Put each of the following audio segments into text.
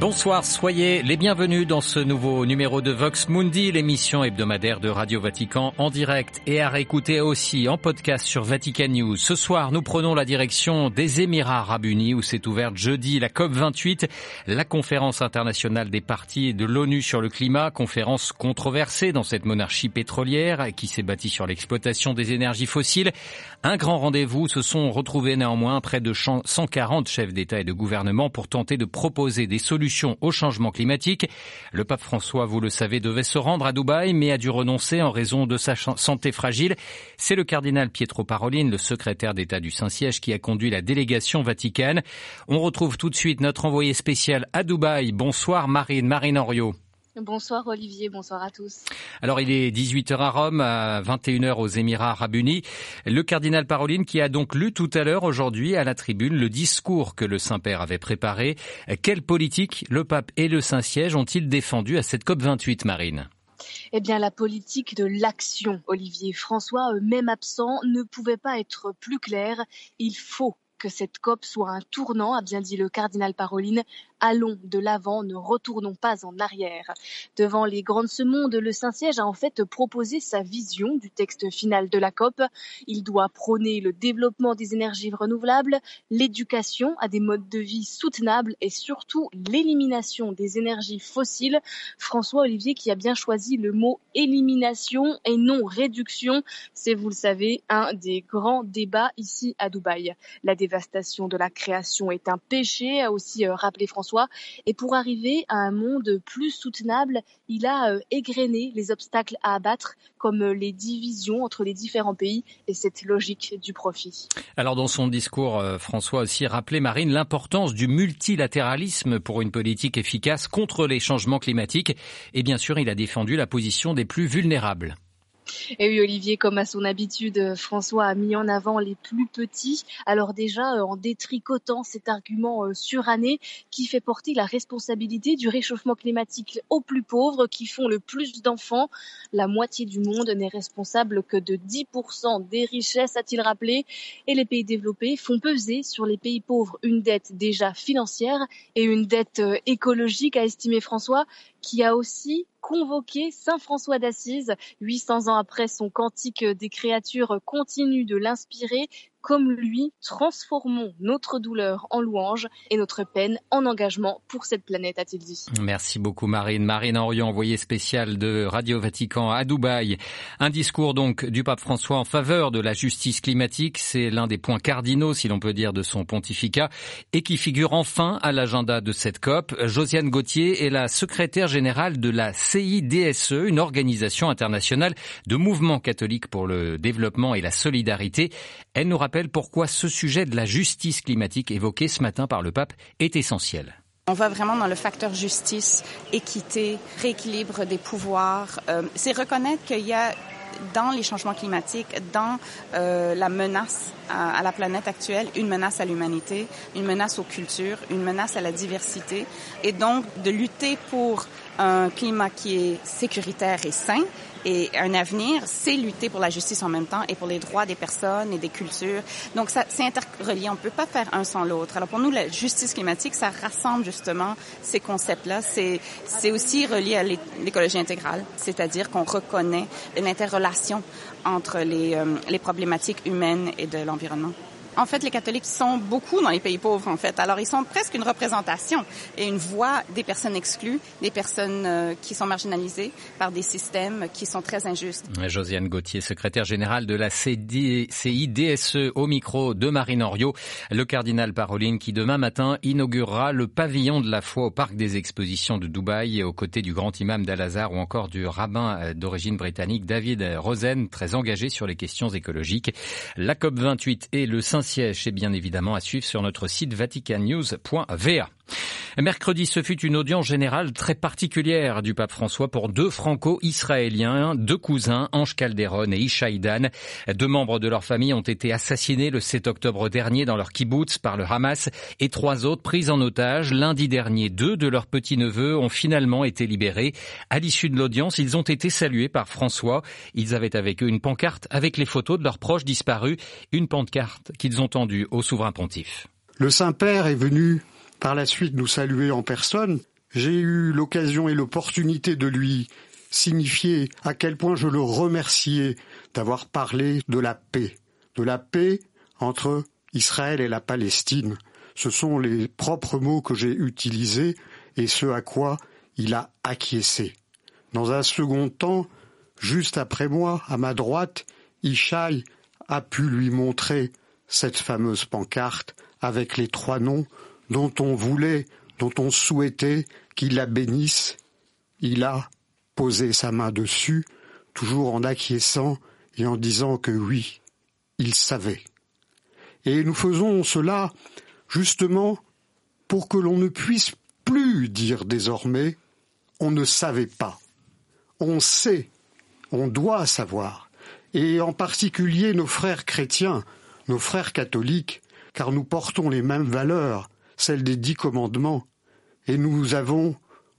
Bonsoir, soyez les bienvenus dans ce nouveau numéro de Vox Mundi, l'émission hebdomadaire de Radio Vatican en direct et à réécouter aussi en podcast sur Vatican News. Ce soir, nous prenons la direction des Émirats Arabes Unis où s'est ouverte jeudi la COP28, la conférence internationale des partis de l'ONU sur le climat, conférence controversée dans cette monarchie pétrolière qui s'est bâtie sur l'exploitation des énergies fossiles. Un grand rendez-vous se sont retrouvés néanmoins près de 140 chefs d'État et de gouvernement pour tenter de proposer des solutions au changement climatique. Le pape François, vous le savez, devait se rendre à Dubaï, mais a dû renoncer en raison de sa santé fragile. C'est le cardinal Pietro Parolin, le secrétaire d'État du Saint-Siège, qui a conduit la délégation vaticane. On retrouve tout de suite notre envoyé spécial à Dubaï. Bonsoir Marine, Marine Henriot. Bonsoir Olivier, bonsoir à tous. Alors il est 18h à Rome, à 21h aux Émirats arabes unis. Le cardinal Paroline qui a donc lu tout à l'heure aujourd'hui à la tribune le discours que le Saint-Père avait préparé. Quelle politique le pape et le Saint-Siège ont-ils défendu à cette COP28 Marine? Eh bien, la politique de l'action, Olivier François, même absent, ne pouvait pas être plus clair. Il faut que cette COP soit un tournant, a bien dit le cardinal Paroline, allons de l'avant, ne retournons pas en arrière. Devant les grandes ce monde, le Saint-Siège a en fait proposé sa vision du texte final de la COP. Il doit prôner le développement des énergies renouvelables, l'éducation à des modes de vie soutenables et surtout l'élimination des énergies fossiles. François Olivier qui a bien choisi le mot élimination et non réduction. C'est, vous le savez, un des grands débats ici à Dubaï. Dévastation de la création est un péché, a aussi euh, rappelé François et pour arriver à un monde plus soutenable, il a euh, égrené les obstacles à abattre, comme euh, les divisions entre les différents pays et cette logique du profit. Alors dans son discours, François a aussi rappelé, Marine, l'importance du multilatéralisme pour une politique efficace contre les changements climatiques. Et bien sûr, il a défendu la position des plus vulnérables. Et oui, Olivier, comme à son habitude, François a mis en avant les plus petits. Alors déjà, euh, en détricotant cet argument euh, suranné qui fait porter la responsabilité du réchauffement climatique aux plus pauvres qui font le plus d'enfants. La moitié du monde n'est responsable que de 10% des richesses, a-t-il rappelé. Et les pays développés font peser sur les pays pauvres une dette déjà financière et une dette euh, écologique, a estimé François, qui a aussi convoqué Saint François d'Assise. 800 ans après son cantique des créatures continue de l'inspirer comme lui, transformons notre douleur en louange et notre peine en engagement pour cette planète, a-t-il dit. Merci beaucoup Marine. Marine Henriot, envoyée spéciale de Radio Vatican à Dubaï. Un discours donc du pape François en faveur de la justice climatique. C'est l'un des points cardinaux, si l'on peut dire, de son pontificat et qui figure enfin à l'agenda de cette COP. Josiane Gauthier est la secrétaire générale de la CIDSE, une organisation internationale de mouvements catholiques pour le développement et la solidarité. Elle nous rappelle pourquoi ce sujet de la justice climatique évoqué ce matin par le pape est essentiel. On va vraiment dans le facteur justice, équité, rééquilibre des pouvoirs. Euh, c'est reconnaître qu'il y a dans les changements climatiques, dans euh, la menace à, la planète actuelle, une menace à l'humanité, une menace aux cultures, une menace à la diversité, et donc de lutter pour un climat qui est sécuritaire et sain, et un avenir, c'est lutter pour la justice en même temps et pour les droits des personnes et des cultures. Donc, ça, c'est interrelié. On peut pas faire un sans l'autre. Alors, pour nous, la justice climatique, ça rassemble justement ces concepts-là. C'est, aussi relié à l'écologie intégrale, c'est-à-dire qu'on reconnaît une interrelation entre euh, les problématiques humaines et de l'environnement. En fait, les catholiques sont beaucoup dans les pays pauvres, en fait. Alors, ils sont presque une représentation et une voix des personnes exclues, des personnes euh, qui sont marginalisées par des systèmes qui sont très injustes. Josiane Gauthier, secrétaire générale de la CIDSE au micro de Marine Henriot, le cardinal Paroline qui demain matin inaugurera le pavillon de la foi au parc des expositions de Dubaï aux côtés du grand imam d'Al-Azhar ou encore du rabbin euh, d'origine britannique David Rosen, très engagé sur les questions écologiques. La COP28 et le Saint siège est bien évidemment à suivre sur notre site vaticannews.va. Mercredi, ce fut une audience générale très particulière du pape François pour deux franco-israéliens, deux cousins, Ange Calderon et Ishaïdan. Deux membres de leur famille ont été assassinés le 7 octobre dernier dans leur kibbutz par le Hamas et trois autres pris en otage. Lundi dernier, deux de leurs petits-neveux ont finalement été libérés. À l'issue de l'audience, ils ont été salués par François. Ils avaient avec eux une pancarte avec les photos de leurs proches disparus, une pancarte qu'ils ont tendue au souverain pontife. Le Saint-Père est venu par la suite nous saluer en personne. J'ai eu l'occasion et l'opportunité de lui signifier à quel point je le remerciais d'avoir parlé de la paix, de la paix entre Israël et la Palestine. Ce sont les propres mots que j'ai utilisés et ce à quoi il a acquiescé. Dans un second temps, juste après moi, à ma droite, Ishaï a pu lui montrer cette fameuse pancarte avec les trois noms dont on voulait, dont on souhaitait qu'il la bénisse. Il a posé sa main dessus, toujours en acquiesçant et en disant que oui, il savait. Et nous faisons cela justement pour que l'on ne puisse plus dire désormais on ne savait pas. On sait, on doit savoir. Et en particulier nos frères chrétiens, nos frères catholiques, car nous portons les mêmes valeurs, celles des dix commandements, et nous avons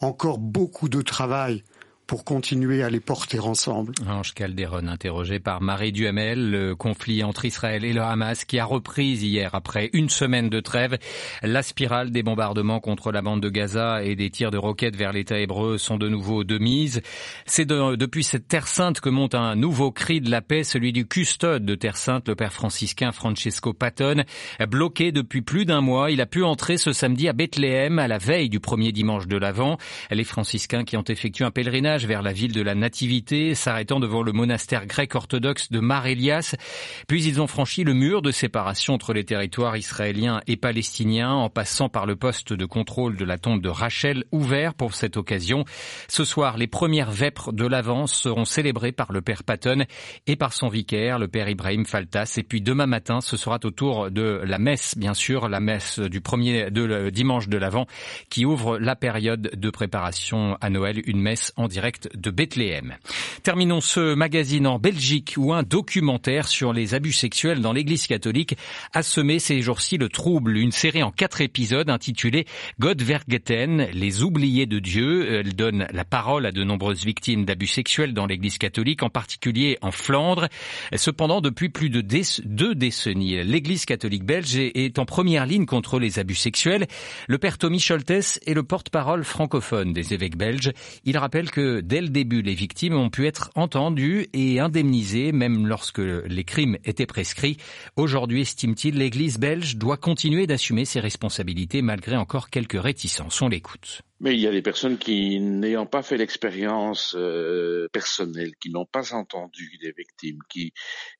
encore beaucoup de travail pour continuer à les porter ensemble. Ange Calderon, interrogé par Marie Duhamel, le conflit entre Israël et le Hamas qui a repris hier après une semaine de trêve. La spirale des bombardements contre la bande de Gaza et des tirs de roquettes vers l'État hébreu sont de nouveau de mise. C'est depuis cette Terre Sainte que monte un nouveau cri de la paix, celui du custode de Terre Sainte, le père franciscain Francesco Patton. Bloqué depuis plus d'un mois, il a pu entrer ce samedi à Bethléem à la veille du premier dimanche de l'Avent. Les franciscains qui ont effectué un pèlerinage vers la ville de la Nativité, s'arrêtant devant le monastère grec orthodoxe de Mar Elias. Puis ils ont franchi le mur de séparation entre les territoires israéliens et palestiniens en passant par le poste de contrôle de la tombe de Rachel ouvert pour cette occasion. Ce soir, les premières vêpres de l'avance seront célébrées par le père Patton et par son vicaire, le père Ibrahim Faltas. Et puis demain matin, ce sera au tour de la messe, bien sûr, la messe du premier de dimanche de l'Avent qui ouvre la période de préparation à Noël, une messe en direct de Bethléem. Terminons ce magazine en Belgique où un documentaire sur les abus sexuels dans l'église catholique a semé ces jours-ci le trouble. Une série en quatre épisodes intitulée God Vergeten, les oubliés de Dieu. Elle donne la parole à de nombreuses victimes d'abus sexuels dans l'église catholique, en particulier en Flandre. Cependant, depuis plus de deux décennies, l'église catholique belge est en première ligne contre les abus sexuels. Le père Tommy Scholtes est le porte-parole francophone des évêques belges. Il rappelle que dès le début, les victimes ont pu être entendues et indemnisées, même lorsque les crimes étaient prescrits. Aujourd'hui, estime-t-il, l'Église belge doit continuer d'assumer ses responsabilités malgré encore quelques réticences. On l'écoute. Mais il y a des personnes qui, n'ayant pas fait l'expérience euh, personnelle, qui n'ont pas entendu des victimes, qui,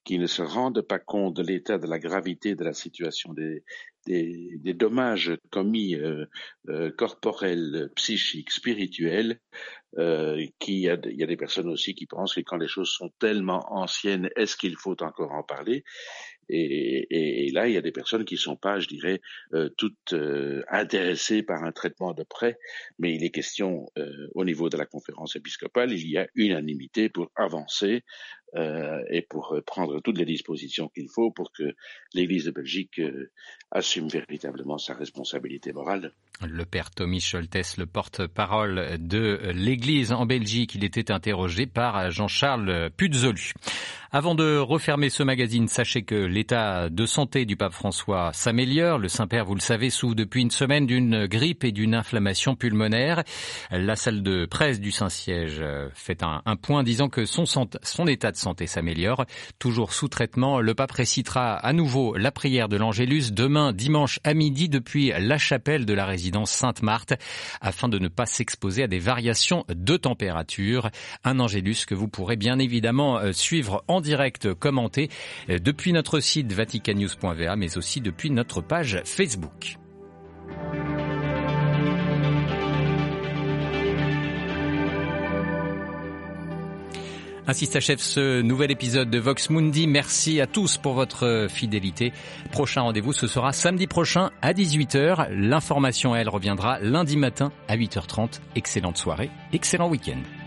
qui ne se rendent pas compte de l'état, de la gravité de la situation, des, des, des dommages commis euh, euh, corporels, psychiques, spirituels, euh, qui il y a des personnes aussi qui pensent que quand les choses sont tellement anciennes, est-ce qu'il faut encore en parler? Et, et, là, il y a des personnes qui sont pas, je dirais, euh, toutes euh, intéressées par un traitement de près, mais il est question euh, au niveau de la conférence épiscopale, il y a unanimité pour avancer euh, et pour prendre toutes les dispositions qu'il faut pour que l'Église de Belgique assume véritablement sa responsabilité morale. Le père Tommy Scholtes, le porte-parole de l'Église en Belgique, il était interrogé par Jean-Charles Puzolu. Avant de refermer ce magazine, sachez que l'état de santé du pape François s'améliore. Le Saint-Père, vous le savez, souffre depuis une semaine d'une grippe et d'une inflammation pulmonaire. La salle de presse du Saint-Siège fait un, point disant que son, son état de santé s'améliore. Toujours sous traitement, le pape récitera à nouveau la prière de l'Angélus demain dimanche à midi depuis la chapelle de la résidence Sainte-Marthe afin de ne pas s'exposer à des variations de température. Un Angélus que vous pourrez bien évidemment euh, suivre en direct commenté euh, depuis notre site vaticannews.va mais aussi depuis notre page Facebook. Ainsi s'achève ce nouvel épisode de Vox Mundi. Merci à tous pour votre fidélité. Prochain rendez-vous, ce sera samedi prochain à 18h. L'information, elle, reviendra lundi matin à 8h30. Excellente soirée, excellent week-end.